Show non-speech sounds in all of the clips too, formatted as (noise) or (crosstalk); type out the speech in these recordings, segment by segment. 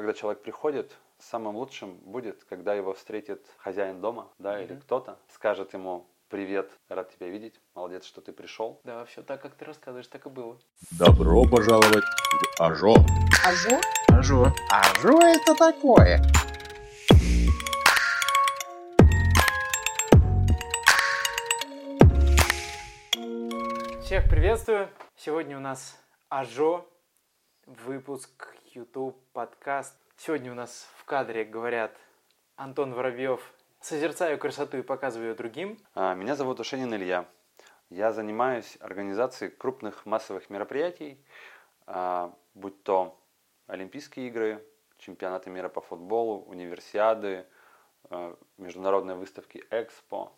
Когда человек приходит, самым лучшим будет, когда его встретит хозяин дома, да, mm-hmm. или кто-то, скажет ему Привет, рад тебя видеть. Молодец, что ты пришел. Да, все так, как ты рассказываешь, так и было. Добро пожаловать в Ажо. Ажо? Ажо. Ажо это такое. Всех приветствую. Сегодня у нас Ажо, выпуск YouTube подкаст. Сегодня у нас в кадре говорят Антон Воробьев Созерцаю красоту и показываю ее другим. А, меня зовут Ушенин Илья. Я занимаюсь организацией крупных массовых мероприятий, а, будь то Олимпийские игры, чемпионаты мира по футболу, универсиады, а, международные выставки Экспо,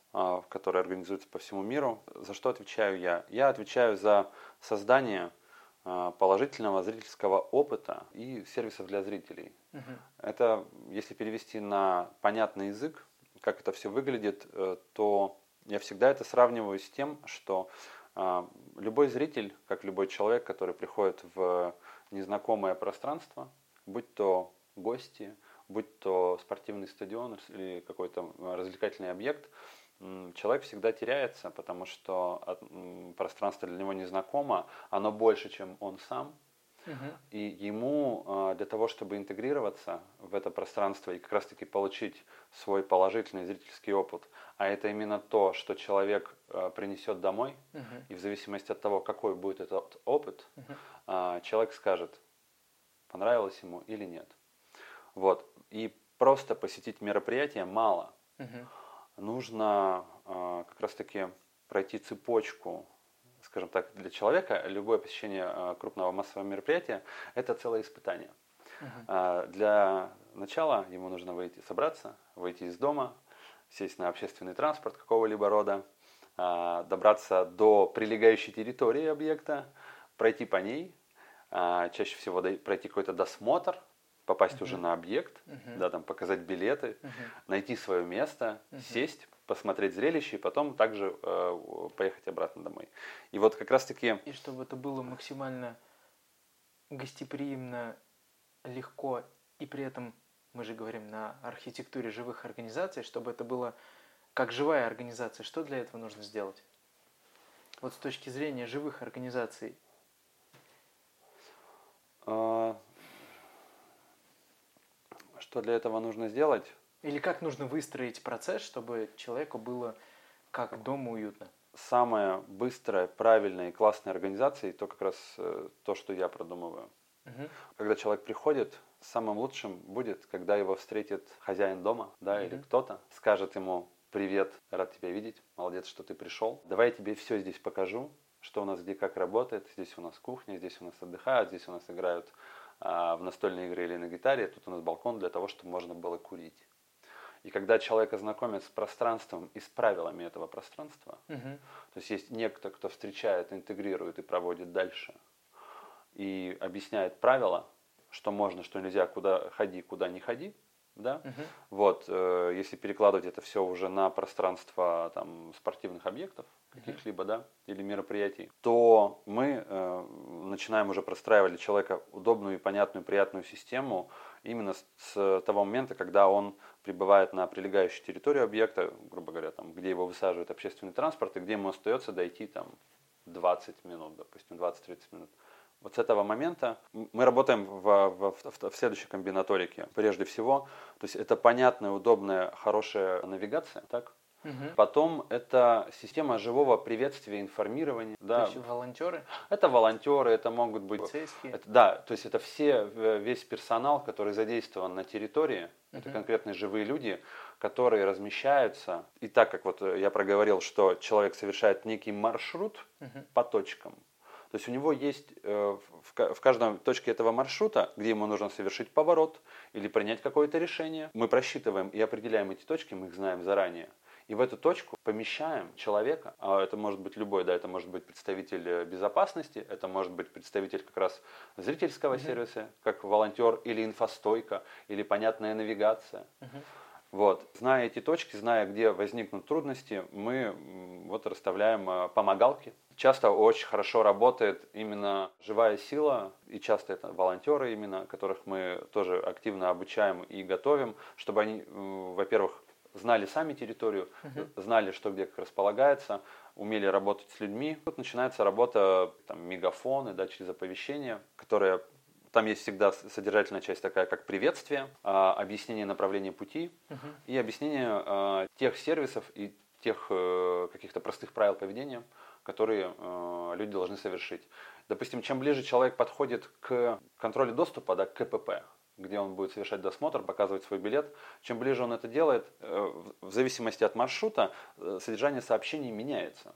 которые организуются по всему миру. За что отвечаю я? Я отвечаю за создание положительного зрительского опыта и сервисов для зрителей. Угу. Это, если перевести на понятный язык, как это все выглядит, э, то я всегда это сравниваю с тем, что а, любой зритель, как любой человек, который приходит в незнакомое пространство, будь то гости, будь то спортивный стадион или какой-то развлекательный объект, человек всегда теряется, потому что пространство для него незнакомо, оно больше, чем он сам, и ему а, для того, чтобы интегрироваться в это пространство и как раз-таки получить свой положительный зрительский опыт, а это именно то, что человек а, принесет домой, и в зависимости от того, какой будет этот опыт, а, человек скажет, понравилось ему или нет. Вот. И просто посетить мероприятие мало. Нужно как раз-таки пройти цепочку скажем так, для человека любое посещение а, крупного массового мероприятия – это целое испытание. Uh-huh. Для начала ему нужно выйти, собраться, выйти из дома, сесть на общественный транспорт какого-либо рода, а, добраться до прилегающей территории объекта, пройти по ней, чаще всего пройти какой-то досмотр, попасть uh-huh. уже на объект, uh-huh. да, там показать билеты, uh-huh. найти свое место, uh-huh. сесть, посмотреть зрелище и потом также э, поехать обратно домой. И вот как раз-таки... И чтобы это было максимально гостеприимно, легко, и при этом мы же говорим на архитектуре живых организаций, чтобы это было как живая организация, что для этого нужно сделать? Вот с точки зрения живых организаций. А, что для этого нужно сделать? Или как нужно выстроить процесс, чтобы человеку было как дома уютно? Самая быстрая, правильная и классная организация, и то как раз э, то, что я продумываю. Угу. Когда человек приходит, самым лучшим будет, когда его встретит хозяин дома, да, угу. или кто-то, скажет ему «Привет, рад тебя видеть, молодец, что ты пришел. Давай я тебе все здесь покажу, что у нас где как работает. Здесь у нас кухня, здесь у нас отдыхают, здесь у нас играют в настольные игры или на гитаре. Тут у нас балкон для того, чтобы можно было курить. И когда человек ознакомится с пространством и с правилами этого пространства, угу. то есть есть некто, кто встречает, интегрирует и проводит дальше, и объясняет правила, что можно, что нельзя, куда ходи, куда не ходи, да, угу. вот, э, если перекладывать это все уже на пространство там спортивных объектов каких-либо, да, или мероприятий, то мы э, начинаем уже простраивать для человека удобную и понятную, приятную систему именно с, с того момента, когда он прибывает на прилегающую территорию объекта, грубо говоря, там, где его высаживает общественный транспорт, и где ему остается дойти там 20 минут, допустим, 20-30 минут. Вот с этого момента мы работаем в, в, в, в следующей комбинаторике. Прежде всего, то есть это понятная, удобная, хорошая навигация, так? Угу. Потом это система живого приветствия, информирования. Да. Есть волонтеры? Это волонтеры, это могут быть... Полицейские? Это, да, то есть это все, весь персонал, который задействован на территории, угу. это конкретные живые люди, которые размещаются. И так как вот я проговорил, что человек совершает некий маршрут угу. по точкам, то есть у него есть э, в каждом точке этого маршрута, где ему нужно совершить поворот или принять какое-то решение, мы просчитываем и определяем эти точки, мы их знаем заранее. И в эту точку помещаем человека, а это может быть любой, да, это может быть представитель э, безопасности, это может быть представитель как раз зрительского mm-hmm. сервиса, как волонтер или инфостойка, или понятная навигация. Mm-hmm. Вот. Зная эти точки, зная, где возникнут трудности, мы вот расставляем э, помогалки. Часто очень хорошо работает именно живая сила, и часто это волонтеры именно, которых мы тоже активно обучаем и готовим, чтобы они, во-первых, знали сами территорию, знали, что где как располагается, умели работать с людьми. Тут начинается работа там, мегафоны, да, через оповещения, которые там есть всегда содержательная часть такая, как приветствие, а, объяснение направления пути и объяснение а, тех сервисов и тех э, каких-то простых правил поведения, которые э, люди должны совершить. Допустим, чем ближе человек подходит к контролю доступа, да, к КПП, где он будет совершать досмотр, показывать свой билет, чем ближе он это делает, э, в зависимости от маршрута, содержание сообщений меняется.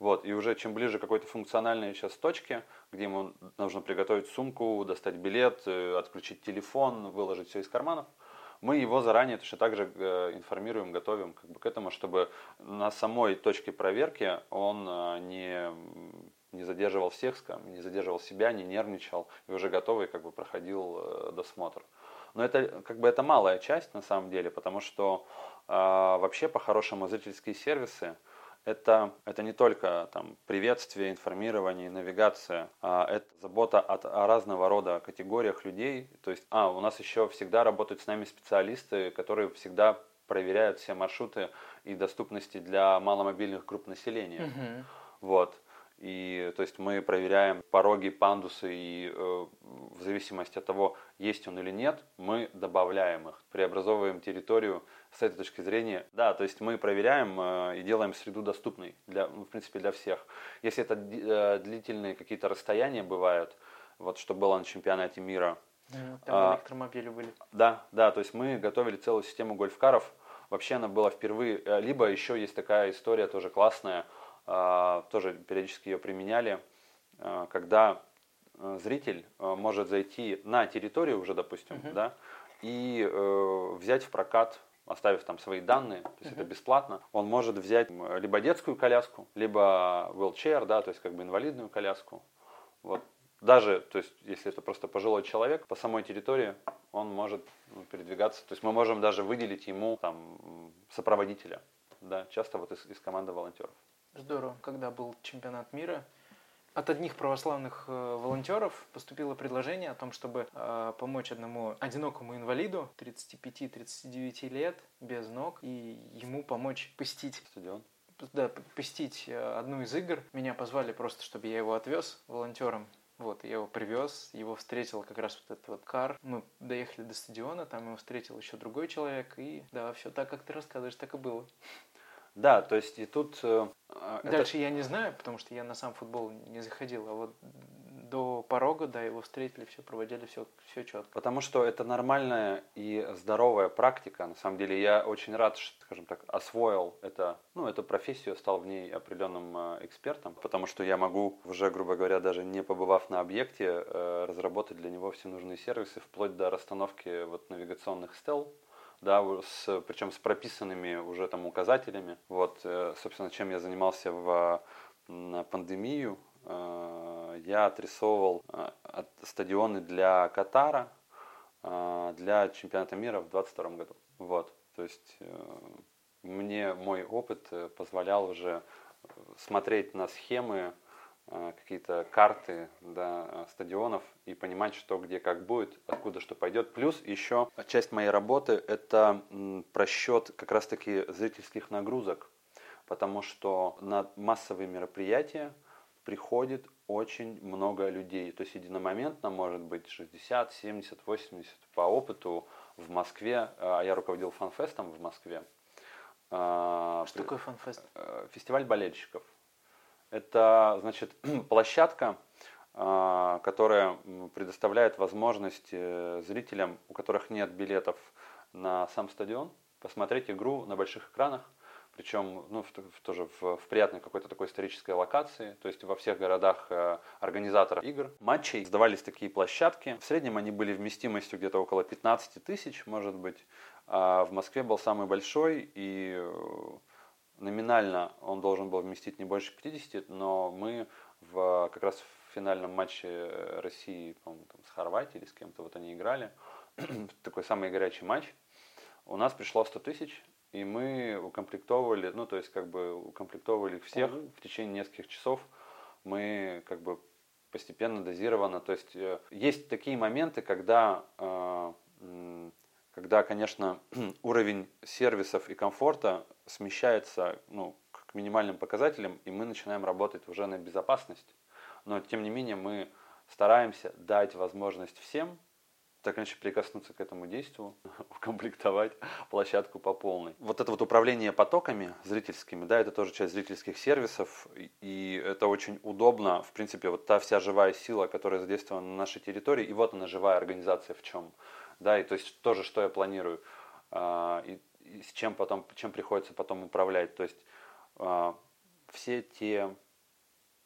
Вот, и уже чем ближе какой-то функциональной сейчас точке, где ему нужно приготовить сумку, достать билет, э, отключить телефон, выложить все из карманов, мы его заранее точно так же э, информируем, готовим как бы к этому, чтобы на самой точке проверки он э, не, не задерживал всех, не задерживал себя, не нервничал и уже готовый как бы проходил досмотр. Но это как бы это малая часть на самом деле, потому что э, вообще по-хорошему зрительские сервисы это, это не только там, приветствие, информирование, навигация, а это забота от, о разного рода категориях людей. То есть, а, у нас еще всегда работают с нами специалисты, которые всегда проверяют все маршруты и доступности для маломобильных групп населения. Мгм. Вот. И то есть мы проверяем пороги, пандусы, и э, в зависимости от того, есть он или нет, мы добавляем их, преобразовываем территорию с этой точки зрения. Да, то есть мы проверяем э, и делаем среду доступной, для, ну, в принципе, для всех. Если это э, длительные какие-то расстояния бывают, вот что было на чемпионате мира, Мгм. Там А, электромобили были. да, да, то есть мы готовили целую систему гольфкаров. Вообще она была впервые, э, либо еще есть такая история тоже классная, тоже периодически ее применяли, а, когда э, зритель э, может зайти на территорию уже, допустим, Мгм. да, и э, взять в прокат, оставив там свои данные, то есть это бесплатно, он может взять либо детскую коляску, либо wheelchair, да, то есть как бы инвалидную коляску. Вот. Даже, то есть, если это просто пожилой человек, по самой территории он может ну, передвигаться. То есть мы можем даже выделить ему там сопроводителя. Да, часто вот из, из команды волонтеров. Здорово. Когда был чемпионат мира, от одних православных э, волонтеров поступило предложение о том, чтобы э, помочь одному одинокому инвалиду 35-39 лет без ног и ему помочь посетить Стадион. да, посетить э, одну из игр. Меня позвали просто, чтобы я его отвез волонтером. Вот, я его привез, его встретил как раз вот этот вот кар. Мы доехали до стадиона, там его встретил еще другой человек, и да, все так, как ты рассказываешь, так и было. Да, то есть и тут... э, э, это- Дальше я не знаю, потому что я на сам футбол не заходил, а вот до порога, да, его встретили, все проводили, все, все четко. Потому что это нормальная и здоровая практика. На самом деле я очень рад, что, скажем так, освоил это, ну, эту профессию, стал в ней определенным э, экспертом, потому что я могу уже, грубо говоря, даже не побывав на объекте, разработать для него все нужные сервисы, вплоть до расстановки вот навигационных стел, да, с, причем с прописанными уже там указателями. Вот, э, собственно, чем я занимался в пандемию. Э, Я отрисовывал э, стадионы для Катара, для чемпионата мира в 2022 году. Вот, то есть мне мой опыт позволял уже смотреть на схемы, какие-то карты да, э, стадионов и понимать, что где как будет, откуда что пойдет. Плюс еще часть моей работы – это просчет как раз-таки зрительских нагрузок, потому что на массовые мероприятия приходит очень много людей. То есть единомоментно может быть 60, 70, 80 по опыту в Москве. А я руководил фанфестом в Москве. Что такое фанфест? э, фестиваль болельщиков. Это, значит, (clears throat) площадка, а, которая предоставляет возможность э, зрителям, у которых нет билетов на сам стадион, посмотреть игру на больших экранах, причем ну, в, в- тоже в, в приятной какой-то такой исторической локации, то есть во всех городах э, организаторов игр, матчей сдавались такие площадки. В среднем они были вместимостью где-то около 15 тысяч, может быть. А в Москве был самый большой, и э, номинально он должен был вместить не больше 50, но мы в, как раз в финальном матче э, России, по-моему, там, с Хорватией или с кем-то, вот они играли, (clears throat) такой самый горячий матч, у нас пришло 100 тысяч, и мы укомплектовывали, ну, то есть, как бы, укомплектовывали их всех Ого. в течение нескольких часов. Мы, как бы, постепенно, дозированно. То есть, э, есть такие моменты, когда, э, когда, конечно, (clears throat) уровень сервисов и комфорта смещается, ну, к минимальным показателям, и мы начинаем работать уже на безопасность. Но, тем не менее, мы стараемся дать возможность всем так иначе прикоснуться к этому действию, (laughs) укомплектовать площадку по полной. Вот это вот управление потоками зрительскими, да, это тоже часть зрительских сервисов, и- это очень удобно, в принципе, вот та вся живая сила, которая задействована на нашей территории, и вот она живая организация в чем, да, и то есть тоже, что я планирую, а, и, и с чем потом, чем приходится потом управлять, то есть а, все те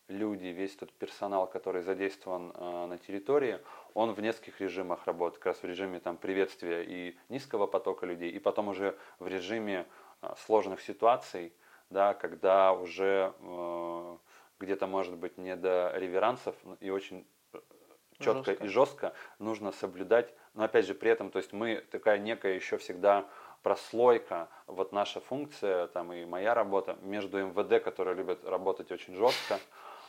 люди, весь тот персонал, который задействован э, на территории, он в нескольких режимах работает, как раз в режиме там, приветствия и низкого потока людей, и потом уже в режиме э, сложных ситуаций, да, когда уже э, где-то может быть не до реверансов и очень четко Жестко. и жестко нужно соблюдать, но опять же при этом, то есть мы такая некая еще всегда прослойка, вот наша функция, там и моя работа между МВД, которые любят работать очень жестко,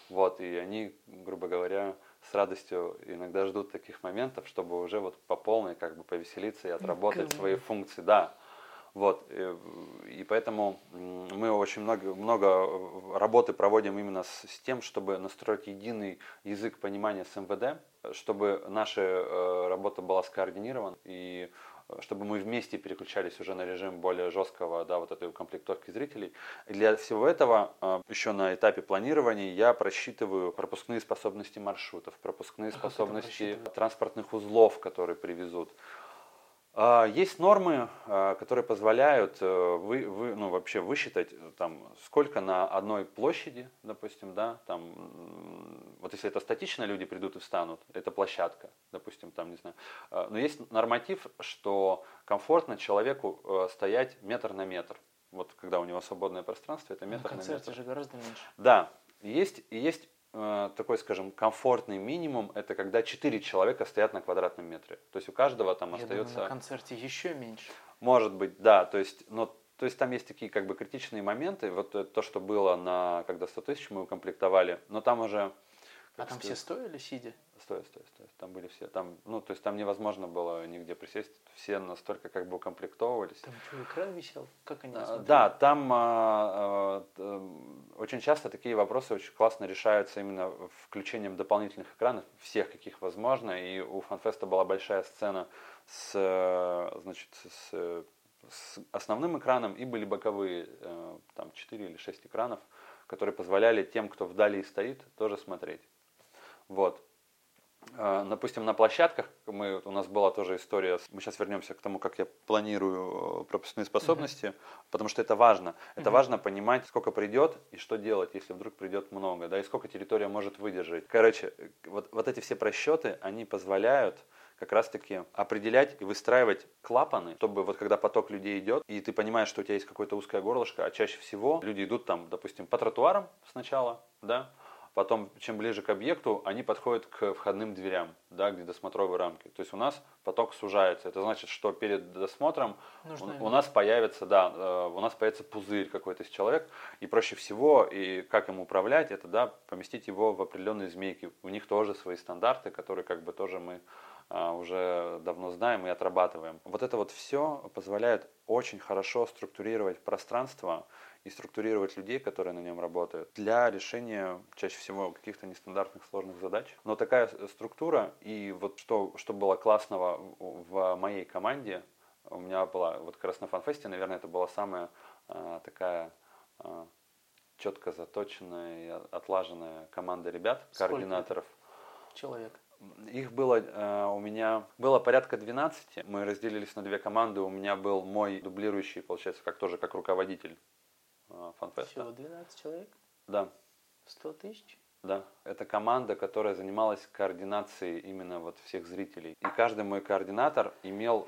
вот, и они, грубо говоря, с радостью иногда ждут таких моментов, чтобы уже вот по полной как бы повеселиться и отработать свои функции, да. Вот, и, и поэтому мы очень много, много работы проводим именно с, с тем, чтобы настроить единый язык понимания с МВД, чтобы наша э, работа была скоординирована и э, чтобы мы вместе переключались уже на режим более жесткого, да, вот этой укомплектовки зрителей. И для всего этого э, еще на этапе планирования я просчитываю пропускные способности маршрутов, пропускные это способности транспортных узлов, которые привезут. А, Есть нормы, а, которые позволяют э, вы, вы, ну, вообще высчитать, э, там, сколько на одной площади, допустим, да, там, вот если это статично, люди придут и встанут, это площадка, допустим, там, не знаю. А, Но есть норматив, что комфортно человеку э, стоять метр на метр. Вот когда у него свободное пространство, это На метр на, концерте метр. же гораздо меньше. Да, есть, есть такой, скажем, комфортный минимум, это когда 4 человека стоят на квадратном метре. То есть у каждого там Я остается... думаю, на концерте еще меньше. Может быть, да, то есть, но, то есть там есть такие как бы критичные моменты, вот э, то, что было на, когда 100 тысяч мы укомплектовали, но там уже... А там все стояли сидя? Стой, стой, стой, там были все, там, ну, то есть там невозможно было нигде присесть, все настолько как бы укомплектовывались. Там что, экран висел? Как они А? Да, там а, а, м, очень часто такие вопросы очень классно решаются именно включением дополнительных экранов, всех каких возможно. И у Фанфеста была большая сцена с, э, значит, с, э, с основным экраном и были боковые, э, там 4 или 6 экранов, которые позволяли тем, кто вдали стоит, тоже смотреть. Вот. Э, Допустим, на площадках мы, у нас была тоже история. Мы сейчас вернемся к тому, как я планирую э, пропускные способности, потому что это важно. Это Мгм. важно понимать, сколько придет и что делать, если вдруг придет много, да, и сколько территория может выдержать. Короче, э, вот, вот эти все просчеты, они позволяют как раз-таки определять и выстраивать клапаны, чтобы вот когда поток людей идет, и ты понимаешь, что у тебя есть какое-то узкое горлышко, а чаще всего люди идут там, допустим, по тротуарам сначала, да, Потом, чем ближе к объекту, они подходят к входным дверям, да, где досмотровые рамки. То есть у нас поток сужается. Это значит, что перед досмотром Нужно у, у нас появится, да, э, у нас появится пузырь какой-то из человек, и проще всего, и как им управлять, это, да, поместить его в определенные змейки. У них тоже свои стандарты, которые как бы тоже мы а, уже давно знаем и отрабатываем. Вот это вот все позволяет очень хорошо структурировать пространство и структурировать людей, которые на нем работают, для решения чаще всего каких-то нестандартных сложных задач. Но такая структура, и вот что, что было классного в, моей команде, у меня была, вот как раз на фанфесте, наверное, это была самая а, такая а, четко заточенная и отлаженная команда ребят, Сколько? координаторов. Человек. Их было э, у меня было порядка 12. Мы разделились на две команды. У меня был мой дублирующий, получается, как тоже как руководитель фанфеста. Всего 12 человек? Да, 100 тысяч? да. Это команда, которая занималась координацией именно вот всех зрителей. И каждый мой координатор имел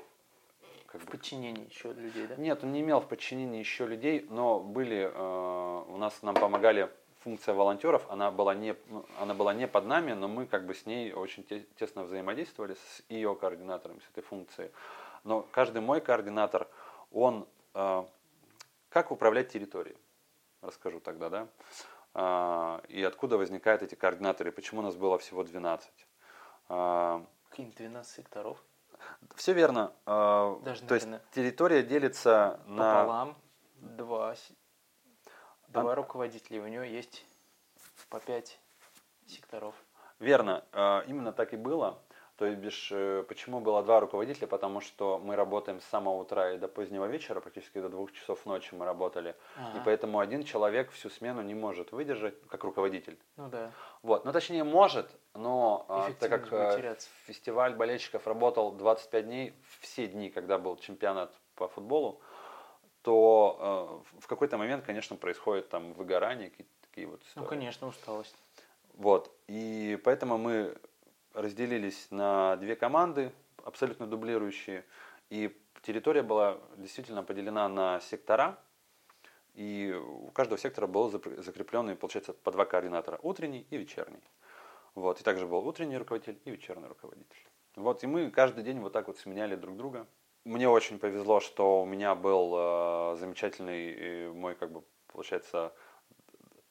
как В бы, подчинении еще людей, да? нет, он не имел в подчинении еще людей, но были э, у нас нам помогали функция волонтеров, она была не ну, она была не под нами, но мы как бы с ней очень те- тесно взаимодействовали с ее координатором, с этой функцией. Но каждый мой координатор, он э, как управлять территорией. Расскажу тогда, да. А, и откуда возникают эти координаторы, почему у нас было всего 12. А, Какие-нибудь 12 секторов. все верно. А, Даже, То есть наверное, территория делится на... Пополам. Два, два руководителя. и У него есть по 5 секторов. Верно, э, именно так и было. То есть, бишь, э, почему было два руководителя? Потому что мы работаем с самого утра и до позднего вечера, практически до двух часов ночи мы работали. И Ага. поэтому один человек всю смену не может выдержать, как руководитель. Ну да. Вот, ну точнее может, но а, так как э, фестиваль болельщиков работал 25 дней, все дни, когда был чемпионат по футболу, то э, в какой-то момент, конечно, происходит там выгорание, какие-то такие вот Ну, истории. конечно, усталость. Вот. И поэтому мы разделились на две команды, абсолютно дублирующие. И территория была действительно поделена на сектора. И у каждого сектора был закрепленный, получается, по два координатора. Утренний и вечерний. Вот. И также был утренний руководитель и вечерний руководитель. Вот. И мы каждый день вот так вот сменяли друг друга. Мне очень повезло, что у меня был э, замечательный э, мой, как бы, получается,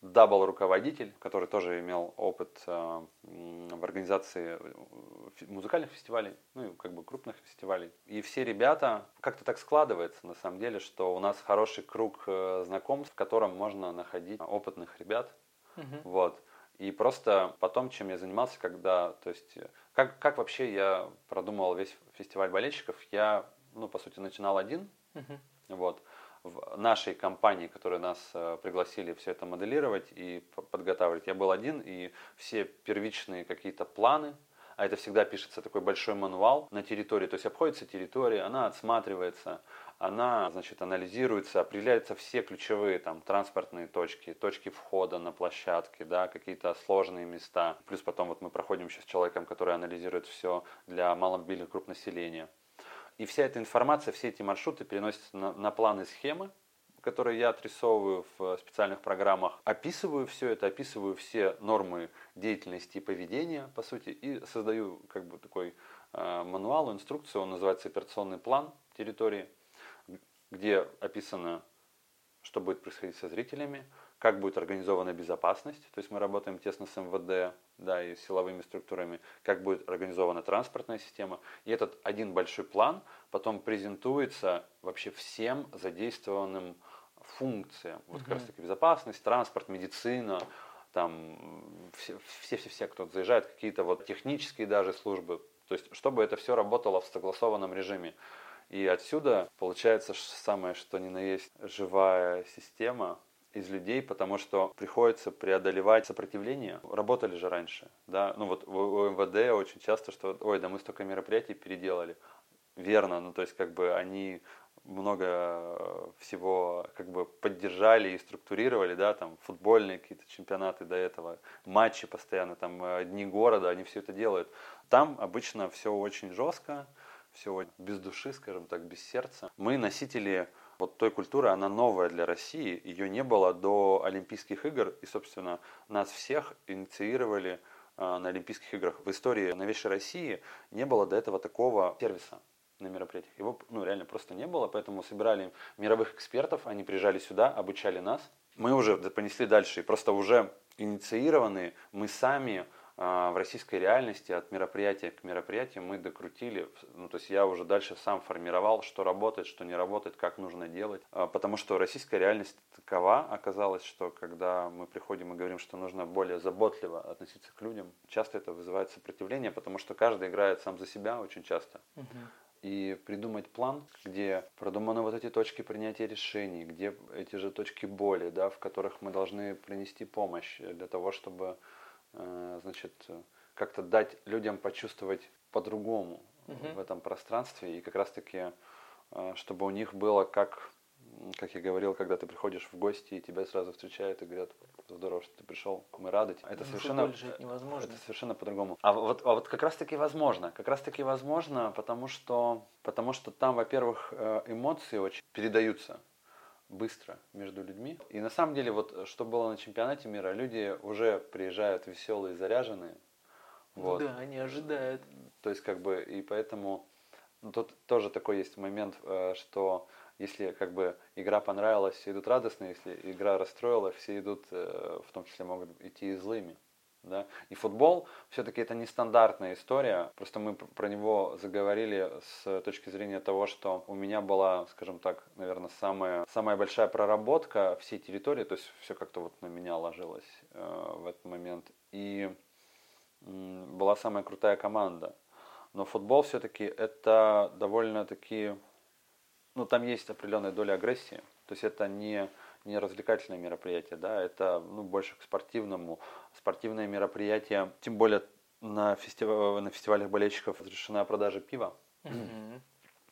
double руководитель, который тоже имел опыт э, в организации э, музыкальных фестивалей, ну и как бы крупных фестивалей. И все ребята, как-то так складывается на самом деле, что у нас хороший круг э, знакомств, в котором можно находить опытных ребят. Мгм. Вот. И просто потом, чем я занимался, когда, то есть, как, как вообще я продумывал весь фестиваль болельщиков, я, ну, по сути, начинал один, Мгм. вот. В нашей компании, которые нас э, пригласили все это моделировать и подготавливать, я был один, и все первичные какие-то планы, а это всегда пишется такой большой мануал на территории, то есть обходится территория, она отсматривается, она, значит, анализируется, определяются все ключевые там транспортные точки, точки входа на площадке, да, какие-то сложные места. Плюс потом вот мы проходим еще с человеком, который анализирует все для маломобильных групп населения. И вся эта информация, все эти маршруты переносятся на, на планы схемы, которые я отрисовываю в специальных программах. Описываю все это, описываю все нормы деятельности и поведения, по сути, и создаю как бы такой э, мануал, инструкцию, он называется операционный план территории, где описано, что будет происходить со зрителями, как будет организована безопасность, то есть мы работаем тесно с МВД, да, и силовыми структурами, как будет организована транспортная система. И этот один большой план потом презентуется вообще всем задействованным функциям. Вот как раз таки безопасность, транспорт, медицина, там все-все-все, кто заезжает, какие-то вот технические даже службы. То есть, чтобы это все работало в согласованном режиме. И отсюда получается самое, что ни на есть, живая система из людей, потому что приходится преодолевать сопротивление. Работали же раньше, да, ну вот у МВД очень часто, что, ой, да мы столько мероприятий переделали. Верно, ну то есть как бы они много э, всего как бы поддержали и структурировали, да, там футбольные какие-то чемпионаты до этого, матчи постоянно, там э, дни города, они все это делают. Там обычно все очень жестко, все без души, скажем так, без сердца. Мы носители вот той культуры, она новая для России, ее не было до Олимпийских игр, и, собственно, нас всех инициировали э, на Олимпийских играх. В истории новейшей России не было до этого такого сервиса на мероприятиях. Его ну, реально просто не было, поэтому собирали мировых экспертов, они приезжали сюда, обучали нас. Мы уже понесли дальше, и просто уже инициированные, мы сами в российской реальности от мероприятия к мероприятию мы докрутили, ну, то есть я уже дальше сам формировал, что работает, что не работает, как нужно делать, А, потому что российская реальность такова оказалась, что когда мы приходим и говорим, что нужно более заботливо относиться к людям, часто это вызывает сопротивление, потому что каждый играет сам за себя очень часто. Мгм. И придумать план, где продуманы вот эти точки принятия решений, где эти же точки боли, да, в которых мы должны принести помощь для того, чтобы значит, э, как-то дать людям почувствовать по-другому Мгм. в этом пространстве. И как раз-таки, э, чтобы у них было как, как я говорил, когда ты приходишь в гости, и тебя сразу встречают и говорят, здорово, что ты пришел, мы рады. тебе». Это На совершенно... невозможно. Это совершенно по-другому. А вот, а вот как раз-таки возможно. Как раз-таки возможно, потому что, потому что там, во-первых, э, эмоции очень передаются быстро между людьми. И на самом деле, вот что было на чемпионате мира, люди уже приезжают веселые, заряженные. Вот. Да, они ожидают. То есть, как бы, и поэтому Ну, тут тоже такой есть момент, э, что если как бы игра понравилась, все идут радостно, если игра расстроила, все идут, э, в том числе могут идти и злыми. Да? И футбол все-таки это нестандартная история. Просто мы про него заговорили с точки зрения того, что у меня была, скажем так, наверное, самая, самая большая проработка всей территории, то есть все как-то вот на меня ложилось э, в этот момент. И э, была самая крутая команда. Но футбол все-таки это довольно-таки, ну там есть определенная доля агрессии. То есть это не не развлекательное мероприятие, да, это ну, больше к спортивному. Спортивное мероприятие, тем более на, фестивале, на фестивалях болельщиков разрешена продажа пива. Mm-hmm.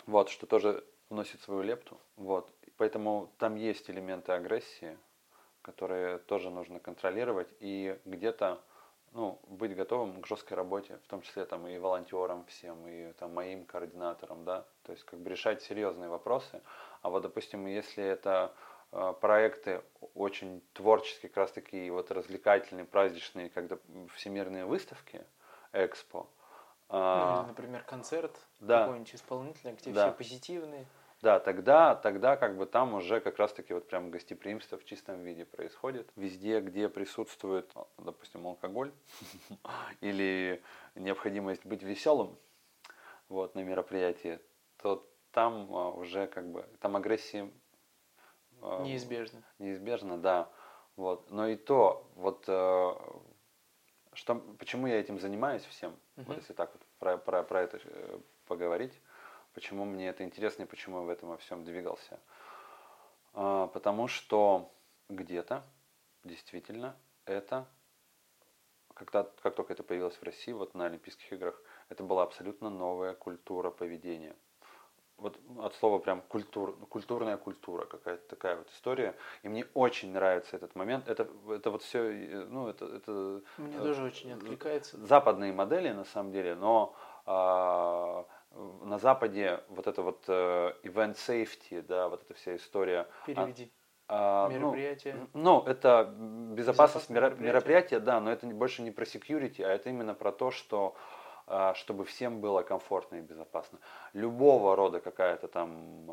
Вот, что тоже вносит свою лепту. Вот. Поэтому там есть элементы агрессии, которые тоже нужно контролировать и где-то ну, быть готовым к жесткой работе, в том числе там и волонтерам всем, и там моим координаторам, да, то есть как бы решать серьезные вопросы. А вот, допустим, если это проекты очень творческие, как раз такие вот развлекательные, праздничные, когда всемирные выставки, экспо. А, ну, например, концерт да, какой-нибудь исполнителя, где да. все позитивные. Да, тогда, тогда как бы там уже как раз таки вот прям гостеприимство в чистом виде происходит. Везде, где присутствует, допустим, алкоголь (laughs) или необходимость быть веселым вот, на мероприятии, то там а, уже как бы, там агрессии неизбежно. Неизбежно, да. Вот. Но и то, вот э, что, почему я этим занимаюсь всем, uh-huh. вот если так вот про, про, про это э, поговорить, почему мне это интересно и почему я в этом во всем двигался. А, потому что где-то действительно это, когда, как только это появилось в России, вот на Олимпийских играх, это была абсолютно новая культура поведения вот от слова прям культур, культурная культура, какая-то такая вот история. И мне очень нравится этот момент. Это, это вот все, ну, это... это мне тоже очень откликается. Западные модели, на самом деле, но а, на Западе вот это вот uh, event safety, да, вот эта вся история... Переведи. А, мероприятие. Ну, ну, это безопасность, безопасность мероприятия. мероприятия, да, но это больше не про security, а это именно про то, что а, чтобы всем было комфортно и безопасно. Любого рода какая-то там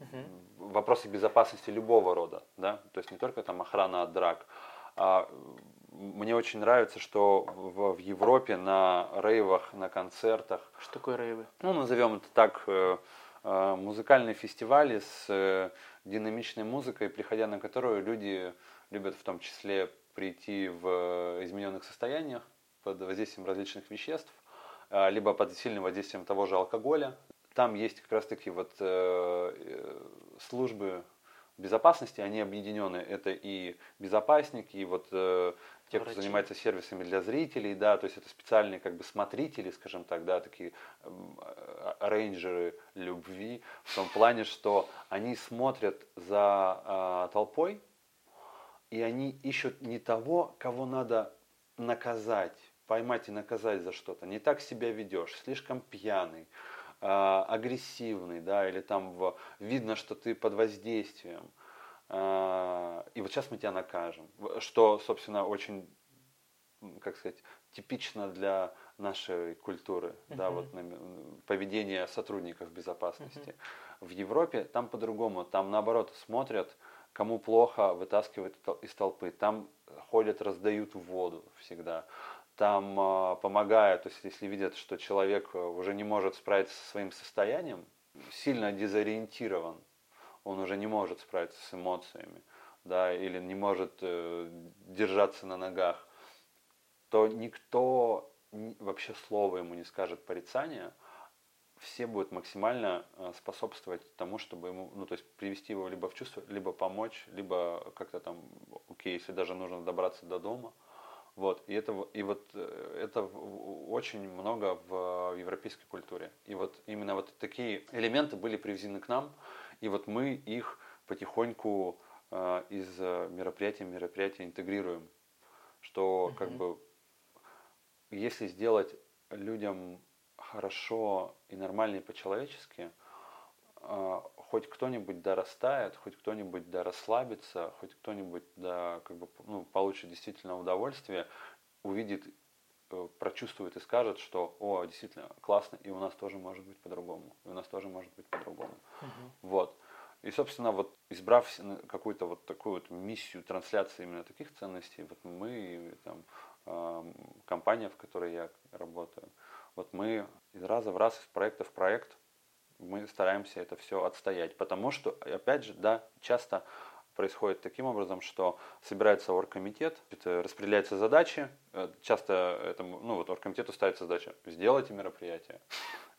угу. вопросы безопасности любого рода, да, то есть не только там охрана от драк. А мне очень нравится, что в, в Европе на рейвах, на концертах. Что такое рейвы? Ну, назовем это так, э, э, музыкальные фестивали с динамичной музыкой, приходя на которую люди любят в том числе прийти в измененных состояниях, под воздействием различных веществ, а, либо под сильным воздействием того же алкоголя. Там есть как раз таки вот э, э, службы безопасности, они объединены. Это и безопасники, и вот э, те, кто занимается сервисами для зрителей, да, то есть это специальные как бы смотрители, скажем так, да, такие э, рейнджеры любви, в том плане, что они смотрят за э, толпой, и они ищут не того, кого надо наказать, поймать и наказать за что-то. Не так себя ведешь, слишком пьяный, э, агрессивный, да, или там в, видно, что ты под воздействием. Э, и вот сейчас мы тебя накажем. Что, собственно, очень, как сказать, типично для нашей культуры, uh-huh. да, вот поведение сотрудников безопасности. Uh-huh. В Европе там по-другому, там наоборот смотрят, кому плохо, вытаскивают из толпы. Там ходят, раздают воду всегда там э, помогают, то есть если видят, что человек э, уже не может справиться со своим состоянием, сильно дезориентирован, он уже не может справиться с эмоциями, да, или не может э, держаться на ногах, то никто вообще слова ему не скажет порицания, все будут максимально э, способствовать тому, чтобы ему, ну, то есть привести его либо в чувство, либо помочь, либо как-то там, окей, если даже нужно добраться до дома – вот, и это, и вот э, это очень много в европейской культуре. И вот именно вот такие элементы были привезены к нам, и вот мы их потихоньку э, из мероприятия в мероприятие интегрируем. Что как бы если сделать людям хорошо и нормально и по-человечески, э, хоть кто-нибудь да растает, хоть кто-нибудь да расслабится, хоть кто-нибудь да как бы ну, получит действительно удовольствие, увидит э, прочувствует и скажет, что, о, действительно, классно, и у нас тоже может быть по-другому, и у нас тоже может быть по-другому. Вот. И, собственно, вот избрав какую-то вот такую вот миссию трансляции именно таких ценностей, вот мы, там, э, компания, в которой я работаю, вот мы из раза в раз, из проекта в проект, мы стараемся это все отстоять. Потому что, опять же, да, часто происходит таким образом, что собирается оргкомитет, распределяются задачи, э, часто этому, ну вот оргкомитету ставится задача сделайте мероприятие.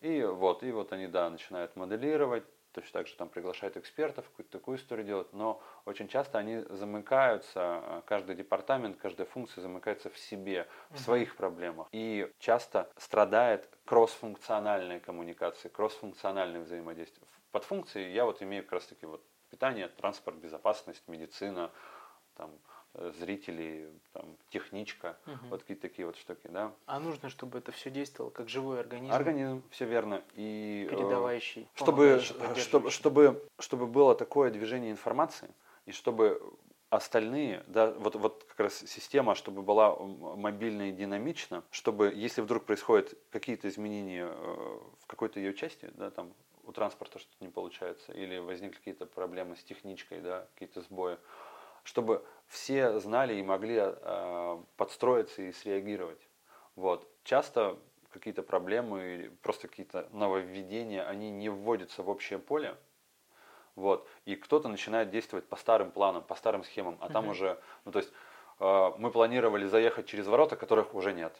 И вот, и вот они, да, начинают моделировать, точно так же там приглашают экспертов, какую-то такую историю делать, но очень часто они замыкаются, э, каждый департамент, каждая функция замыкается в себе, в своих проблемах. И часто страдает кроссфункциональная коммуникация, кроссфункциональное взаимодействие. Под функцией я вот имею как раз таки вот питание, транспорт, безопасность, медицина, там, э, зрители, там, техничка, угу. вот какие-то такие вот штуки, да. А нужно, чтобы это все действовало как живой организм? Организм, все верно. И, э, Передавающий. Чтобы, чтобы, чтобы, чтобы было такое движение информации, и чтобы остальные, да, вот, вот как раз система, чтобы была мобильна и динамична, чтобы, если вдруг происходят какие-то изменения э, в какой-то ее части, да, там, у транспорта что-то не получается, или возникли какие-то проблемы с техничкой, да, какие-то сбои, чтобы все знали и могли э, подстроиться и среагировать. Вот. Часто какие-то проблемы, просто какие-то нововведения, они не вводятся в общее поле, вот, и кто-то начинает действовать по старым планам, по старым схемам, а там уже, ну то есть э, мы планировали заехать через ворота, которых уже нет.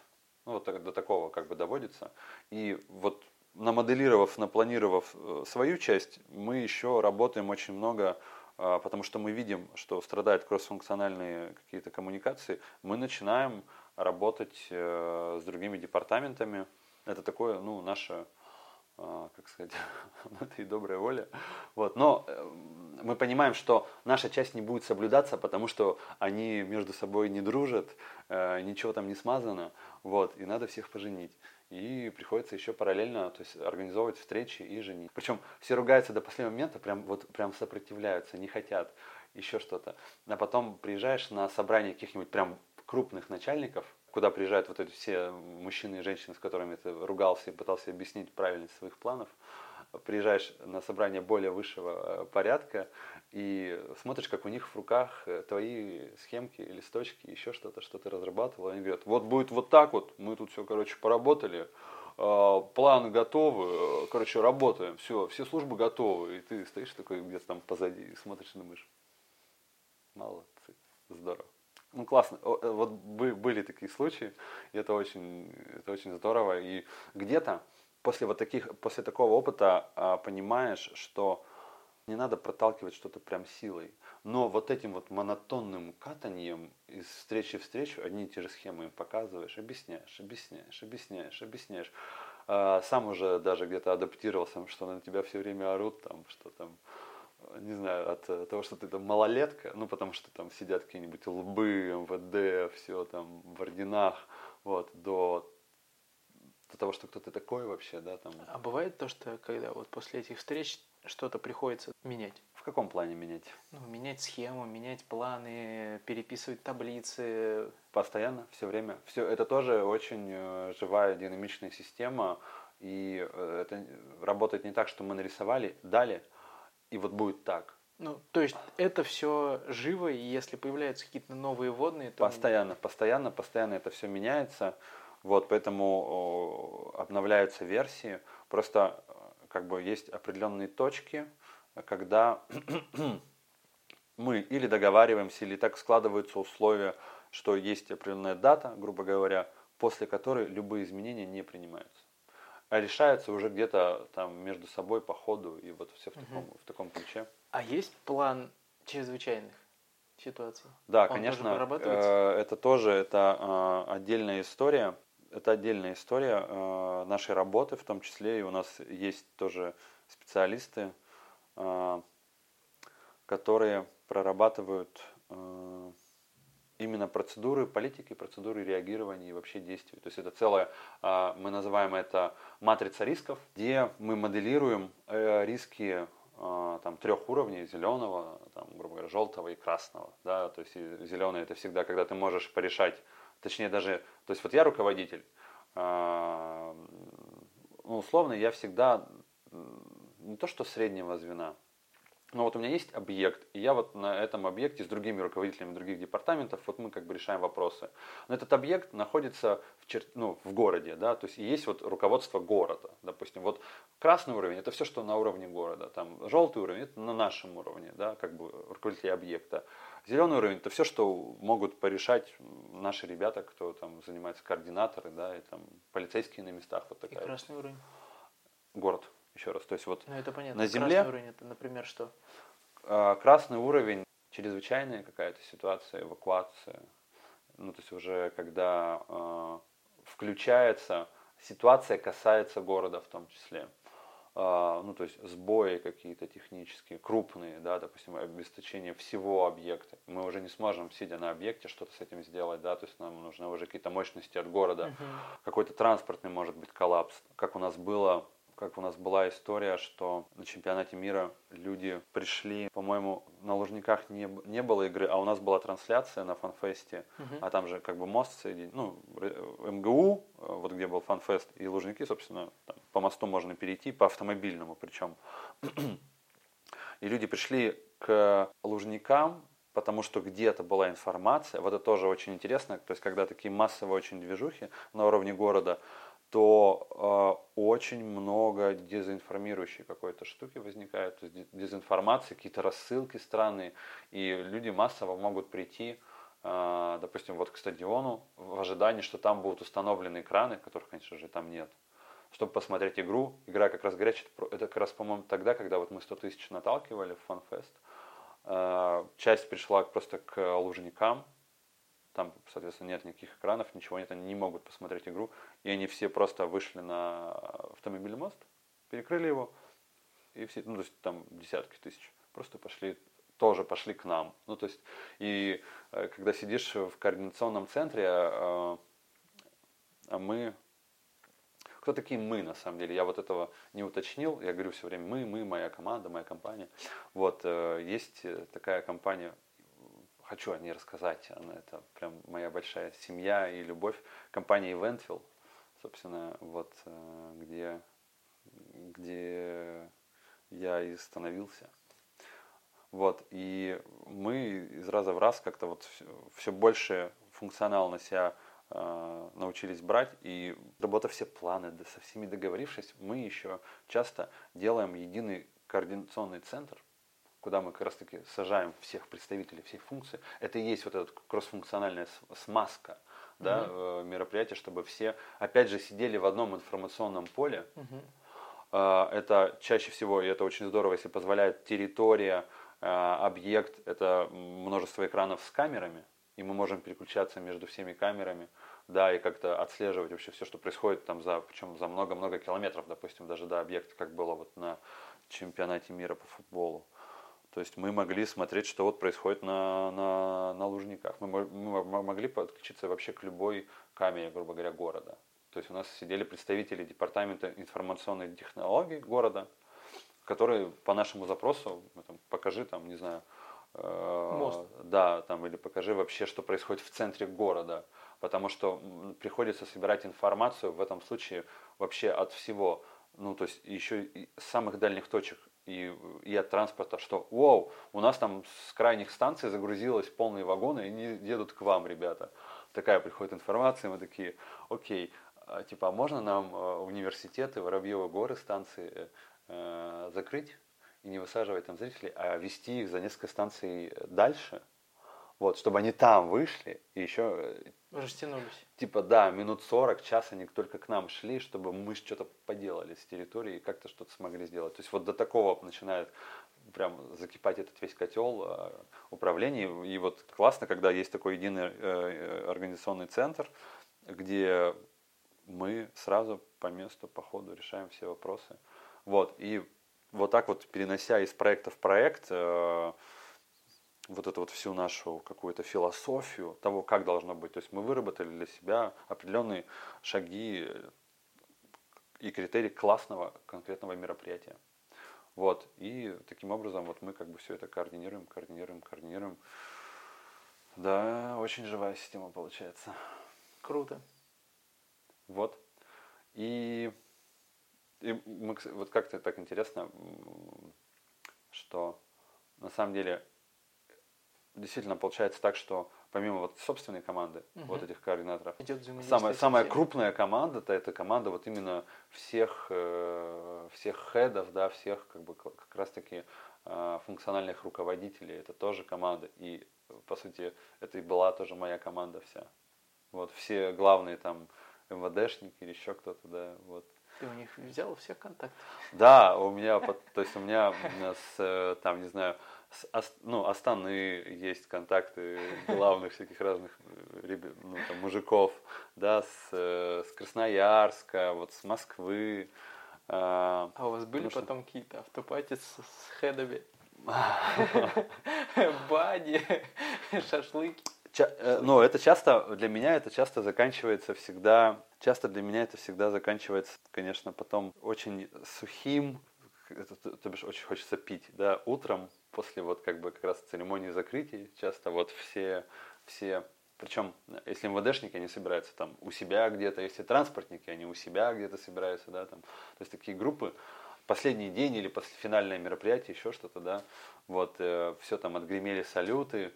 Ну вот до такого как бы доводится. И вот намоделировав, напланировав э, свою часть, мы еще работаем очень много, потому что мы видим, что страдают кроссфункциональные какие-то коммуникации, мы начинаем работать э, с другими департаментами. Это такое, ну, наше, а, как сказать, (laughs) это и добрая воля. Вот. Но э, мы понимаем, что наша часть не будет соблюдаться, потому что они между собой не дружат, ничего там не смазано, вот, и надо всех поженить и приходится еще параллельно то есть, организовывать встречи и женить. Причем все ругаются до последнего момента, прям, вот, прям сопротивляются, не хотят еще что-то. А потом приезжаешь на собрание каких-нибудь прям крупных начальников, куда приезжают вот эти все мужчины и женщины, с которыми ты ругался и пытался объяснить правильность своих планов, приезжаешь на собрание более высшего э, порядка и смотришь, как у них в руках э, твои схемки, листочки, еще что-то, что ты разрабатывал. Они говорят, вот будет вот так вот, мы тут все, короче, поработали, э, планы готовы, короче, работаем, все, все службы готовы. И ты стоишь такой где-то там позади и смотришь и думаешь, молодцы, здорово. Ну классно, вот были такие случаи, и это очень, это очень здорово. И где-то после вот таких, после такого опыта а, понимаешь, что не надо проталкивать что-то прям силой. Но вот этим вот монотонным катанием из встречи в встречу одни и те же схемы им показываешь, объясняешь, объясняешь, объясняешь, объясняешь. А, сам уже даже где-то адаптировался, что на тебя все время орут, там, что там, не знаю, от того, что ты там малолетка, ну, потому что там сидят какие-нибудь лбы, МВД, все там в орденах, вот, до до того, что кто-то такой вообще, да, там. А бывает то, что когда вот после этих встреч что-то приходится менять? В каком плане менять? Ну, менять схему, менять планы, переписывать таблицы. Постоянно, все время. Все это тоже очень э, живая, динамичная система. И э, это работает не так, что мы нарисовали, дали, и вот будет так. Ну, то есть это все живо, и если появляются какие-то новые водные, то... Постоянно, постоянно, постоянно это все меняется. Вот, поэтому обновляются версии. Просто как бы есть определенные точки, когда мы или договариваемся, или так складываются условия, что есть определенная дата, грубо говоря, после которой любые изменения не принимаются. А решаются уже где-то там между собой по ходу и вот все в таком, угу. в таком ключе. А есть план чрезвычайных ситуаций? Да, Он конечно. Э, это тоже это э, отдельная история это отдельная история э, нашей работы, в том числе и у нас есть тоже специалисты, э, которые прорабатывают э, именно процедуры политики, процедуры реагирования и вообще действий. То есть это целая, э, мы называем это матрица рисков, где мы моделируем э, риски э, там, трех уровней, зеленого, там, грубо говоря, желтого и красного. Да? То есть зеленый это всегда, когда ты можешь порешать Точнее даже, то есть вот я руководитель, а, ну, условно, я всегда не то что среднего звена, но вот у меня есть объект, и я вот на этом объекте с другими руководителями других департаментов, вот мы как бы решаем вопросы. Но этот объект находится в, чер... ну, в городе, да, то есть есть вот руководство города, допустим. Вот красный уровень – это все, что на уровне города, там желтый уровень – это на нашем уровне, да, как бы руководители объекта. Зеленый уровень – это все, что могут порешать наши ребята, кто там занимается координаторы, да, и там полицейские на местах. Вот такая. И красный уровень? Город еще раз. То есть вот ну, это понятно. на Земле красный уровень это, например, что? А, красный уровень чрезвычайная какая-то ситуация, эвакуация. Ну, то есть уже когда э, включается, ситуация касается города в том числе. Э, ну, то есть сбои какие-то технические, крупные, да, допустим, обеспечение всего объекта. Мы уже не сможем, сидя на объекте, что-то с этим сделать, да, то есть нам нужны уже какие-то мощности от города. Uh-huh. Какой-то транспортный может быть коллапс, как у нас было как у нас была история, что на чемпионате мира люди пришли, по-моему, на Лужниках не, не было игры, а у нас была трансляция на фанфесте, uh-huh. а там же как бы мост соединен, ну, МГУ, вот где был фанфест, и Лужники, собственно, там, по мосту можно перейти, по автомобильному причем. (clears throat) и люди пришли к Лужникам, потому что где-то была информация, вот это тоже очень интересно, то есть когда такие массовые очень движухи на уровне города, то э, очень много дезинформирующей какой-то штуки возникает, то есть дезинформации, какие-то рассылки странные, и люди массово могут прийти, э, допустим, вот к стадиону в ожидании, что там будут установлены экраны, которых, конечно же, там нет, чтобы посмотреть игру. Игра как раз горячая, это как раз, по-моему, тогда, когда вот мы 100 тысяч наталкивали в FanFest, э, часть пришла просто к лужникам, там, соответственно, нет никаких экранов, ничего нет, они не могут посмотреть игру. И они все просто вышли на автомобильный мост, перекрыли его, и все, ну, то есть там десятки тысяч, просто пошли, тоже пошли к нам. Ну, то есть, и э, когда сидишь в координационном центре, а, а мы кто такие мы на самом деле? Я вот этого не уточнил. Я говорю все время мы, мы, моя команда, моя компания. Вот э, есть такая компания хочу о ней рассказать. Она это прям моя большая семья и любовь. Компания Eventville, собственно, вот э, где, где я и становился. Вот, и мы из раза в раз как-то вот все больше функционал на себя э, научились брать, и работа все планы, да, со всеми договорившись, мы еще часто делаем единый координационный центр, куда мы как раз таки сажаем всех представителей всех функций, это и есть вот эта кроссфункциональная смазка да, угу. мероприятия, чтобы все, опять же, сидели в одном информационном поле. Угу. Это чаще всего, и это очень здорово, если позволяет территория, а, объект, это множество экранов с камерами, и мы можем переключаться между всеми камерами, да, и как-то отслеживать вообще все, что происходит там за, причем за много-много километров, допустим, даже до объекта, как было вот на чемпионате мира по футболу. То есть мы могли смотреть, что вот происходит на, на, на Лужниках. Мы, мы могли подключиться вообще к любой камере, грубо говоря, города. То есть у нас сидели представители департамента информационных технологий города, которые по нашему запросу, там, покажи там, не знаю, э, Мост. Да, там, или покажи вообще, что происходит в центре города. Потому что приходится собирать информацию в этом случае вообще от всего. Ну, то есть еще и с самых дальних точек и, и от транспорта, что вау, у нас там с крайних станций загрузилось полные вагоны, и они едут к вам, ребята. Такая приходит информация, мы такие, окей, а, типа, а можно нам а, университеты, Воробьевы горы станции э, закрыть и не высаживать там зрителей, а вести их за несколько станций дальше, вот, чтобы они там вышли и еще... Э, Растянулись. Типа, да, минут 40, час они только к нам шли, чтобы мы что-то поделали с территории и как-то что-то смогли сделать. То есть вот до такого начинает прям закипать этот весь котел э, управления. И вот классно, когда есть такой единый э, организационный центр, где мы сразу по месту, по ходу решаем все вопросы. Вот, и вот так вот перенося из проекта в проект, вот эту вот всю нашу какую-то философию того, как должно быть. То есть мы выработали для себя определенные шаги и критерии классного конкретного мероприятия. Вот. И таким образом вот мы как бы все это координируем, координируем, координируем. Да, очень живая система получается. Круто. Вот. И, и мы, вот как-то так интересно, что на самом деле действительно получается так, что помимо вот собственной команды, вот Мгм. этих координаторов, самая, самая крупная команда, это, команда вот именно всех, э, всех хедов, да, всех как бы как раз таки э, функциональных руководителей, это тоже команда. И по сути это и была тоже моя команда вся. Вот все главные там МВДшники или еще кто-то, да, вот. Ты у них взял всех контактов. Да, у меня, то есть у меня с, э, там, не знаю, ну, Астаны есть контакты главных всяких разных э, ну, там, мужиков, да, с, э, с Красноярска, вот с Москвы. а, А у вас были что- потом какие-то автопати с, с хедами? (laughs) Бани, (laughs) шашлыки. Ча- э, ну, это часто, для меня это часто заканчивается всегда, часто для меня это всегда заканчивается, конечно, потом очень сухим, это, то, то бишь очень хочется пить, да, утром, после вот как бы как раз церемонии закрытия, часто вот все, все, причем если МВДшники, они собираются там у себя где-то, если транспортники, они у себя где-то собираются, да, там, то есть такие группы, последний день или после финальное мероприятие, еще что-то, да, вот, все там отгремели салюты,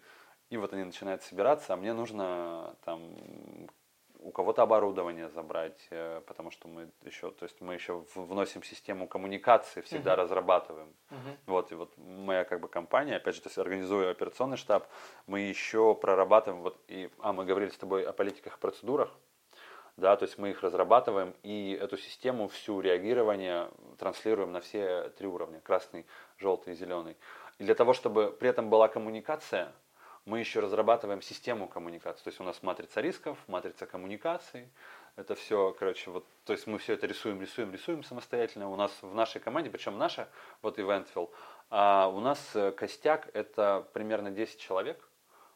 и вот они начинают собираться, а мне нужно там у кого-то оборудование забрать, э, потому что мы еще, то есть мы еще вносим систему коммуникации, всегда Мгм. разрабатываем. Мгм. Вот, и вот моя как бы компания, опять же, то есть организуя операционный штаб, мы еще прорабатываем, вот, и, а, мы говорили с тобой о политиках и процедурах, да, то есть мы их разрабатываем и эту систему всю реагирования транслируем на все три уровня, красный, желтый и зеленый. И для того, чтобы при этом была коммуникация, мы еще разрабатываем систему коммуникации. То есть у нас матрица рисков, матрица коммуникаций. Это все, короче, вот, то есть мы все это рисуем, рисуем, рисуем самостоятельно. У нас в нашей команде, причем наша, вот Eventville, а у нас э, костяк это примерно 10 человек.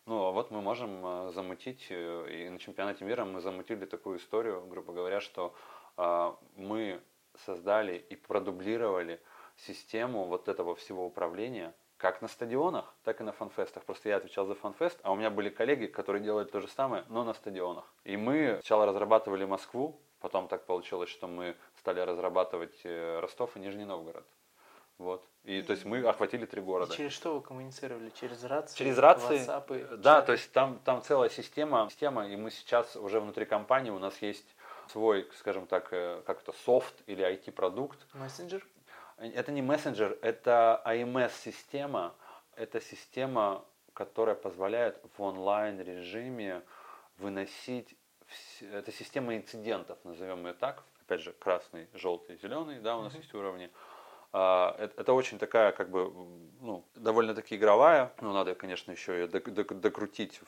Ну, а вот мы можем э, замутить, э, и на чемпионате мира мы замутили такую историю, грубо говоря, что а, мы создали и продублировали систему вот этого всего управления, как на стадионах, так и на фанфестах. Просто я отвечал за фанфест, а у меня были коллеги, которые делали то же самое, но на стадионах. И мы сначала разрабатывали Москву, потом так получилось, что мы стали разрабатывать э, Ростов и Нижний Новгород. Вот. И то есть мы охватили три И города. через что вы коммуницировали? Через рации? Через рации, WhatsApp, да, чаты? то есть там, там целая система, система, и мы сейчас уже внутри компании, у нас есть свой, скажем так, э, как это, софт или IT-продукт. Мессенджер? Это не мессенджер, это AMS-система, это система, которая позволяет в онлайн-режиме выносить, вс- это система инцидентов, назовем ее так, опять же, красный, желтый, зеленый, да, у нас есть уровни. А, Это, это очень такая, как бы, ну, довольно-таки игровая. Ну, надо, конечно, еще ее док- док- докрутить,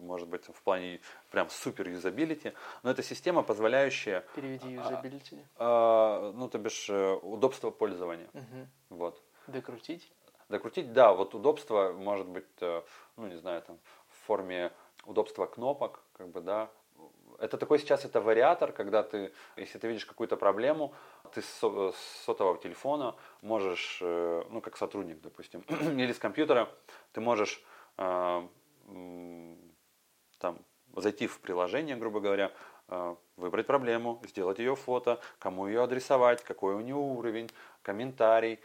может быть, в плане прям супер юзабилити. Но это система, позволяющая, Переведи А, юзабилити. а, ну, то бишь, э, удобство пользования. Мгм. Вот. Докрутить? Докрутить, да, вот удобство может быть, э, ну, не знаю, там, в форме удобства кнопок, как бы, да. Это такой сейчас, это вариатор, когда ты, если ты видишь какую-то проблему, ты с, со- с сотового телефона можешь, э, ну, как сотрудник, допустим, (clears throat) или с компьютера, ты можешь э, там зайти в приложение, грубо говоря, э, выбрать проблему, сделать ее фото, кому ее адресовать, какой у нее уровень, комментарий,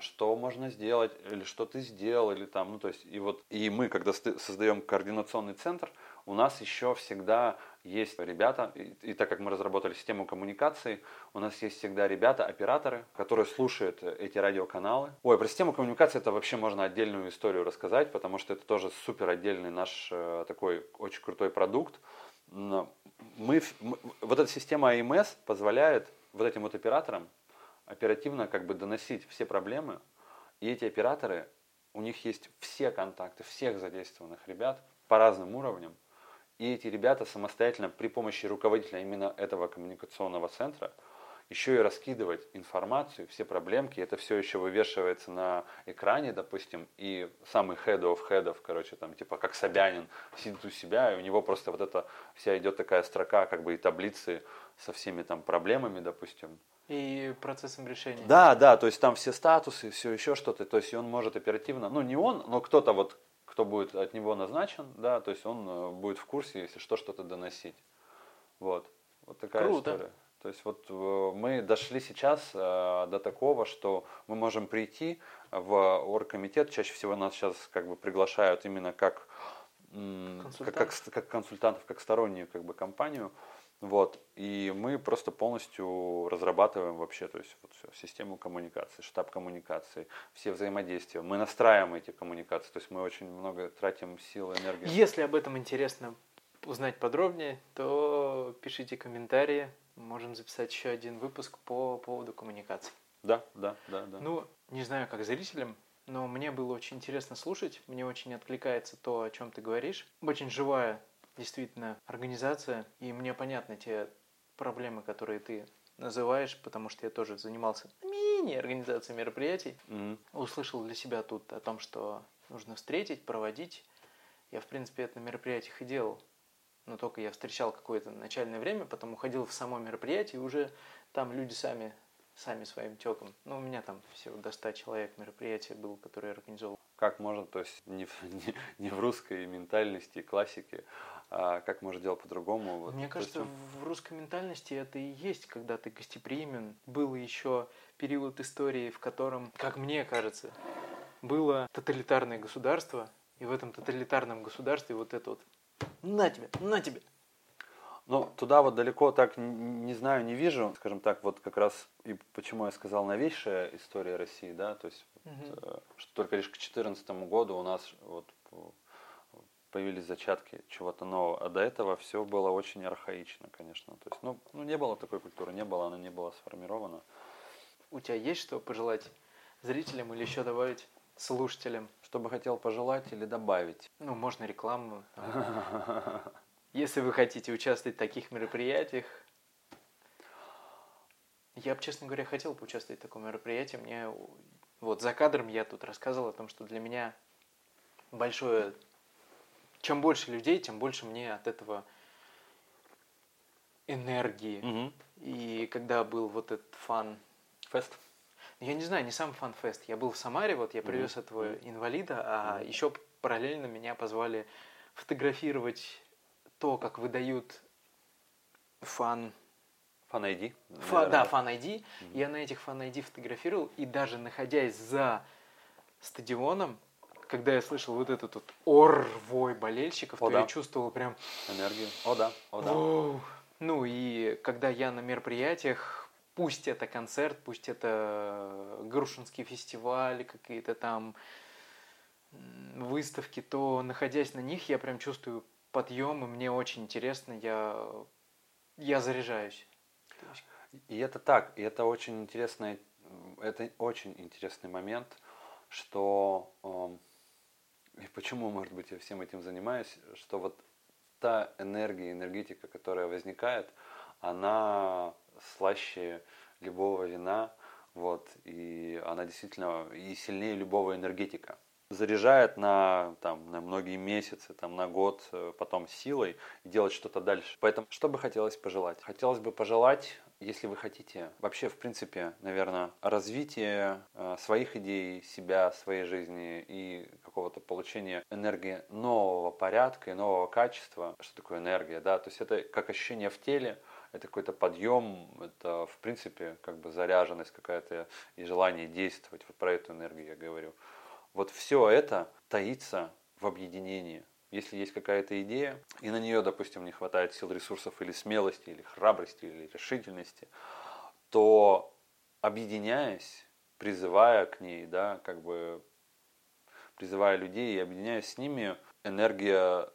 что можно сделать, или что ты сделал, или там, ну то есть, и вот, и мы, когда создаем координационный центр, у нас еще всегда есть ребята, и, и так как мы разработали систему коммуникации, у нас есть всегда ребята, операторы, которые слушают эти радиоканалы. Ой, про систему коммуникации это вообще можно отдельную историю рассказать, потому что это тоже супер отдельный наш э, такой очень крутой продукт. Мы, мы- вот эта система АМС позволяет вот этим вот операторам оперативно как бы доносить все проблемы, и эти операторы, у них есть все контакты всех задействованных ребят по разным уровням, и эти ребята самостоятельно при помощи руководителя именно этого коммуникационного центра еще и раскидывать информацию, все проблемки, это все еще вывешивается на экране, допустим, и самый head of headов, короче, там, типа, как Собянин, сидит у себя, и у него просто вот эта вся идет такая строка, как бы, и таблицы со всеми там проблемами, допустим, И процессом решения. да, да, то есть там все статусы, все еще что-то, то есть он может оперативно, ну не он, но кто-то вот, кто будет от него назначен, да, то есть он э, будет в курсе, если что, что-то доносить. Вот. Вот такая Круто. история. То есть вот э, мы дошли сейчас э, до такого, что мы можем прийти в оргкомитет, чаще всего нас сейчас как бы приглашают именно как, м, как, как, как консультантов, как стороннюю как бы компанию, вот, и мы просто полностью разрабатываем вообще, то есть вот всё, систему коммуникации, штаб коммуникации, все взаимодействия, мы настраиваем эти коммуникации, то есть мы очень много тратим сил, энергии. Если об этом интересно узнать подробнее, то пишите комментарии. Можем записать еще один выпуск по поводу коммуникаций. Да, да, да, да. Ну, не знаю, как зрителям, но мне было очень интересно слушать. Мне очень откликается то, о чем ты говоришь. Очень живая, действительно, организация. И мне понятны те проблемы, которые ты называешь, потому что я тоже занимался мини-организацией мероприятий. Мгм. Услышал для себя тут о том, что нужно встретить, проводить. Я, в принципе, это на мероприятиях и делал. Но только я встречал какое-то начальное время, потом уходил в само мероприятие, и уже там люди сами, сами своим теком. Ну, у меня там всего до 100 человек мероприятие было, которое я организовал. Как можно, то есть не в, (laughs) не, не в русской ментальности, классике, а как можно делать по-другому? Вот, Мне кажется, есть, в русской ментальности это и есть, когда ты гостеприимен. Был еще период истории, в котором, как мне кажется, было тоталитарное государство, и в этом тоталитарном государстве вот это вот «на тебе, на тебе». Ну, туда вот далеко так не знаю, не вижу. Скажем так, вот как раз и почему я сказал новейшая история России, да, то есть вот, Мгм. э, что только лишь к 2014 году у нас вот появились зачатки чего-то нового, а до этого все было очень архаично, конечно. То есть, ну, ну, не было такой культуры, не было, она не была сформирована. У тебя есть что пожелать зрителям или еще добавить слушателям? Что бы хотел пожелать или добавить? Ну, можно рекламу. Если вы хотите участвовать в таких мероприятиях, я бы, честно говоря, хотел поучаствовать в таком мероприятии. Мне вот за кадром я тут рассказывал о том, что для меня большое... Чем больше людей, тем больше мне от этого энергии. Мгм. И когда был вот этот фан Фест. я не знаю, не сам фан-фест. Я был в Самаре, вот я привез этого инвалида, а Мгм. еще параллельно меня позвали фотографировать то, как выдают фан... Фан ID. фа- да, наверное. фан ID. Я на этих фан ID фотографировал, и даже находясь за стадионом, когда я слышал вот этот вот ор вой болельщиков, О, то да. я чувствовал прям Энергию. О, да, о, да. Ну и когда я на мероприятиях, пусть это концерт, пусть это Грушинский фестиваль, какие-то там выставки, то находясь на них, я прям чувствую подъем, и мне очень интересно, я, я заряжаюсь. И это так, и это очень интересный, это очень интересный момент, что эм, и почему, может быть, я всем этим занимаюсь, что вот та энергия, энергетика, которая возникает, она слаще любого вина, вот, и она действительно и сильнее любого энергетика. Заряжает на, там, на многие месяцы, там, на год, э, потом силой и делать что-то дальше. Поэтому что бы хотелось пожелать? Хотелось бы пожелать, если вы хотите, вообще, в принципе, наверное, развитие э, своих идей, себя, своей жизни и какого-то получения энергии нового порядка и нового качества. Что такое энергия, да? То есть это как ощущение в теле, это какой-то подъем, это, в принципе, как бы заряженность какая-то и желание действовать. Вот про эту энергию я говорю. Вот все это таится в объединении. Если есть какая-то идея, и на нее, допустим, не хватает сил, ресурсов или смелости, или храбрости, или решительности, то объединяясь, призывая к ней, да, как бы призывая людей и объединяясь с ними, энергия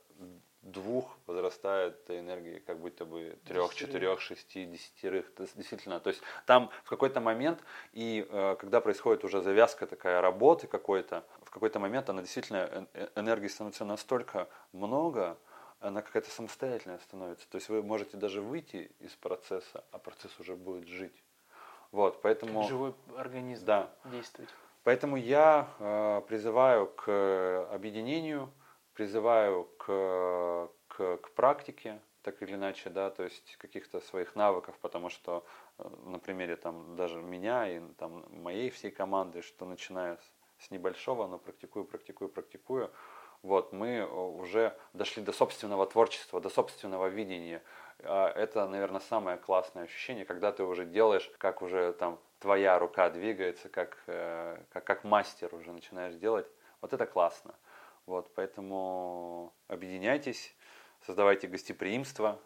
двух возрастает энергии как будто бы трех, четырех, шести, десятерых. Действительно, то есть там в какой-то момент, и э, когда происходит уже завязка такая работы какой-то, в какой-то момент она действительно, э- э- энергии становится настолько много, она какая-то самостоятельная становится. То есть вы можете даже выйти из процесса, а процесс уже будет жить. Вот, поэтому... как живой организм Да. действовать. Поэтому я э, призываю к э, объединению, призываю к, к, к практике, так или иначе, да, то есть каких-то своих навыков, потому что э, на примере там даже меня и там моей всей команды, что начиная с, с небольшого, но практикую, практикую, практикую, Вот, мы э, уже дошли до собственного творчества, до собственного видения. А Это, наверное, самое классное ощущение, когда ты уже делаешь, как уже там твоя рука двигается, как, э, как, как мастер уже начинаешь делать. Вот это классно. Вот, поэтому объединяйтесь, создавайте гостеприимство,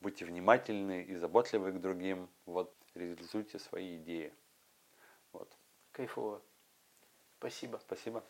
будьте внимательны и заботливы к другим. Вот, реализуйте свои идеи. Вот. Кайфово. Спасибо. Спасибо.